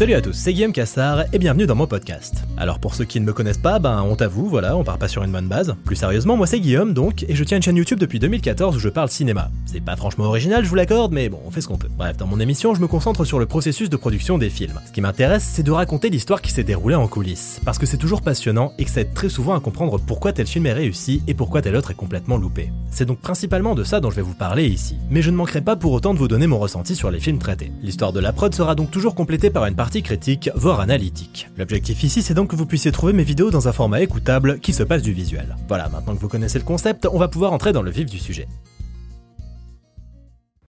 Salut à tous, c'est Guillaume Cassard et bienvenue dans mon podcast. Alors pour ceux qui ne me connaissent pas, ben on t'avoue, voilà, on part pas sur une bonne base. Plus sérieusement, moi c'est Guillaume donc, et je tiens une chaîne YouTube depuis 2014 où je parle cinéma. C'est pas franchement original, je vous l'accorde, mais bon, on fait ce qu'on peut. Bref, dans mon émission, je me concentre sur le processus de production des films. Ce qui m'intéresse, c'est de raconter l'histoire qui s'est déroulée en coulisses, parce que c'est toujours passionnant et que ça aide très souvent à comprendre pourquoi tel film est réussi et pourquoi tel autre est complètement loupé. C'est donc principalement de ça dont je vais vous parler ici. Mais je ne manquerai pas pour autant de vous donner mon ressenti sur les films traités. L'histoire de la prod sera donc toujours complétée par une critique, voire analytique. L'objectif ici, c'est donc que vous puissiez trouver mes vidéos dans un format écoutable qui se passe du visuel. Voilà, maintenant que vous connaissez le concept, on va pouvoir entrer dans le vif du sujet.